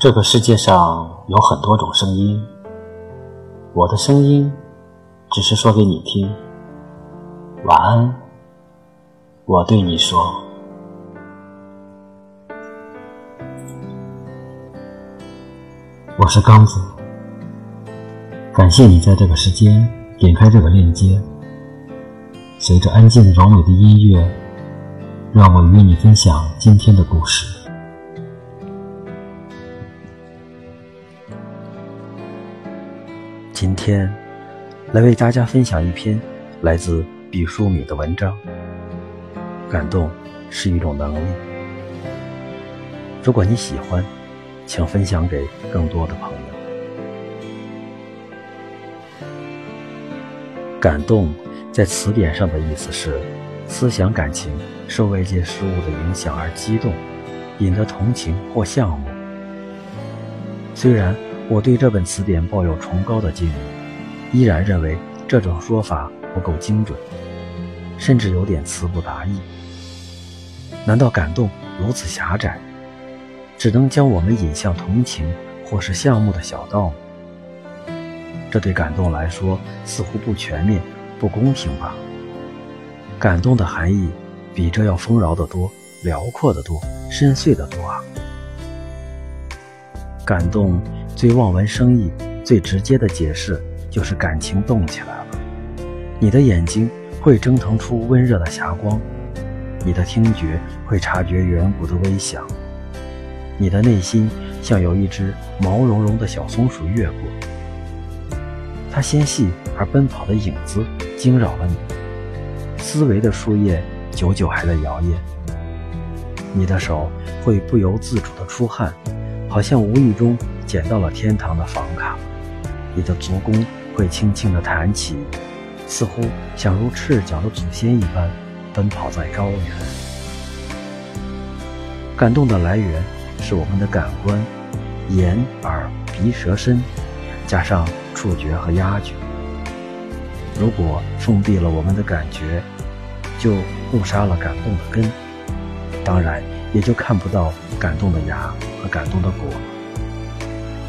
这个世界上有很多种声音，我的声音只是说给你听。晚安，我对你说。我是刚子，感谢你在这个时间点开这个链接。随着安静柔美的音乐，让我与你分享今天的故事。今天来为大家分享一篇来自毕淑敏的文章。感动是一种能力。如果你喜欢，请分享给更多的朋友。感动在词典上的意思是思想感情受外界事物的影响而激动，引得同情或向往。虽然。我对这本词典抱有崇高的敬意，依然认为这种说法不够精准，甚至有点词不达意。难道感动如此狭窄，只能将我们引向同情或是项目的小道吗？这对感动来说似乎不全面、不公平吧？感动的含义比这要丰饶得多、辽阔得多、深邃得多啊！感动。最望文生义、最直接的解释就是感情动起来了。你的眼睛会蒸腾出温热的霞光，你的听觉会察觉远古的微响，你的内心像有一只毛茸茸的小松鼠越过，它纤细而奔跑的影子惊扰了你，思维的树叶久久还在摇曳，你的手会不由自主地出汗，好像无意中。捡到了天堂的房卡，你的足弓会轻轻地弹起，似乎想如赤脚的祖先一般奔跑在高原。感动的来源是我们的感官，眼、耳、鼻、舌、身，加上触觉和压觉。如果封闭了我们的感觉，就误杀了感动的根，当然也就看不到感动的芽和感动的果。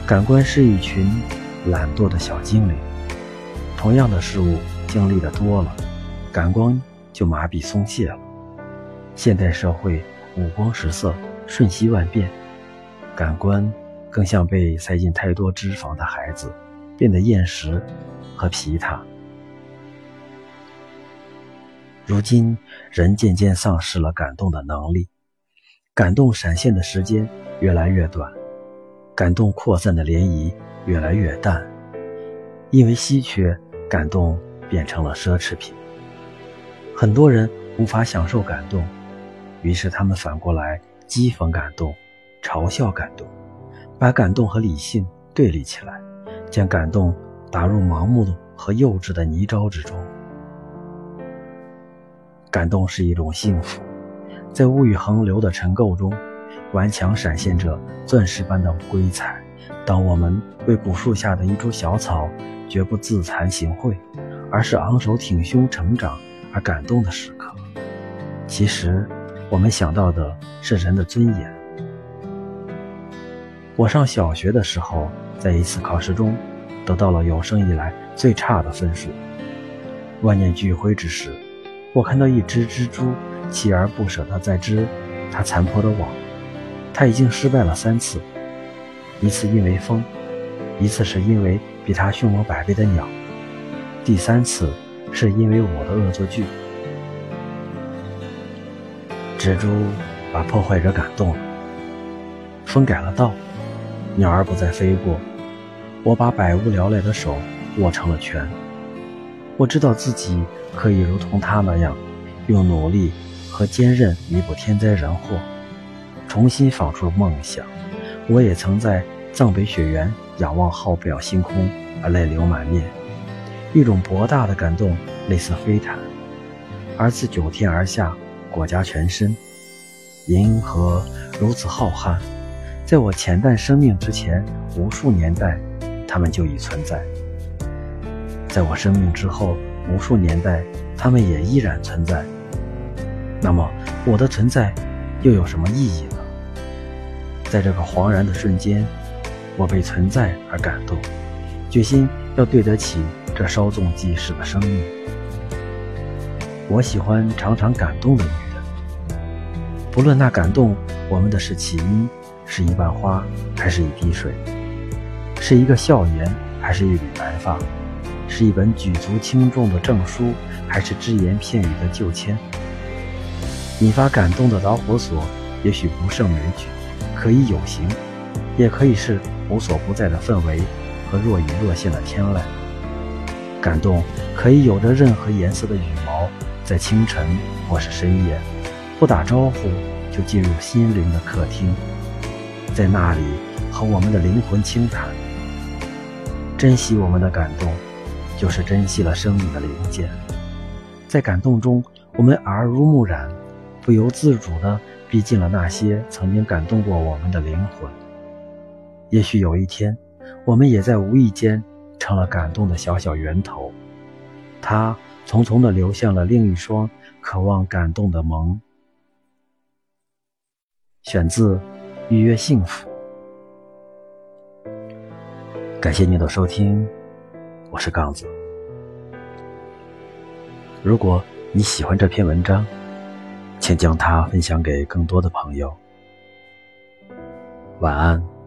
感官是一群懒惰的小精灵，同样的事物经历的多了，感官就麻痹松懈了。现代社会五光十色，瞬息万变，感官更像被塞进太多脂肪的孩子，变得厌食和疲沓。如今，人渐渐丧失了感动的能力，感动闪现的时间越来越短。感动扩散的涟漪越来越淡，因为稀缺，感动变成了奢侈品。很多人无法享受感动，于是他们反过来讥讽感动，嘲笑感动，把感动和理性对立起来，将感动打入盲目和幼稚的泥沼之中。感动是一种幸福，在物欲横流的尘垢中。顽强闪现着钻石般的瑰彩。当我们为古树下的一株小草，绝不自惭形秽，而是昂首挺胸成长而感动的时刻，其实我们想到的是人的尊严。我上小学的时候，在一次考试中，得到了有生以来最差的分数。万念俱灰之时，我看到一只蜘蛛，锲而不舍地在织它残破的网。他已经失败了三次，一次因为风，一次是因为比他凶猛百倍的鸟，第三次是因为我的恶作剧。蜘蛛把破坏者感动了，风改了道，鸟儿不再飞过，我把百无聊赖的手握成了拳。我知道自己可以如同他那样，用努力和坚韧弥补天灾人祸。重新放出了梦想，我也曾在藏北雪原仰望浩渺星空而泪流满面，一种博大的感动类似飞毯，而自九天而下裹挟全身。银河如此浩瀚，在我浅淡生命之前无数年代，它们就已存在；在我生命之后无数年代，它们也依然存在。那么，我的存在又有什么意义呢？在这个恍然的瞬间，我被存在而感动，决心要对得起这稍纵即逝的生命。我喜欢常常感动的女人，不论那感动我们的是其一，是一瓣花，还是一滴水，是一个笑颜，还是一缕白发，是一本举足轻重的证书，还是只言片语的旧签。引发感动的导火索，也许不胜枚举，可以有形，也可以是无所不在的氛围和若隐若现的天籁。感动可以有着任何颜色的羽毛，在清晨或是深夜，不打招呼就进入心灵的客厅，在那里和我们的灵魂轻谈。珍惜我们的感动，就是珍惜了生命的零件。在感动中，我们耳濡目染。不由自主地逼近了那些曾经感动过我们的灵魂。也许有一天，我们也在无意间成了感动的小小源头，它匆匆地流向了另一双渴望感动的眸。选自《预约幸福》。感谢您的收听，我是杠子。如果你喜欢这篇文章，请将它分享给更多的朋友。晚安。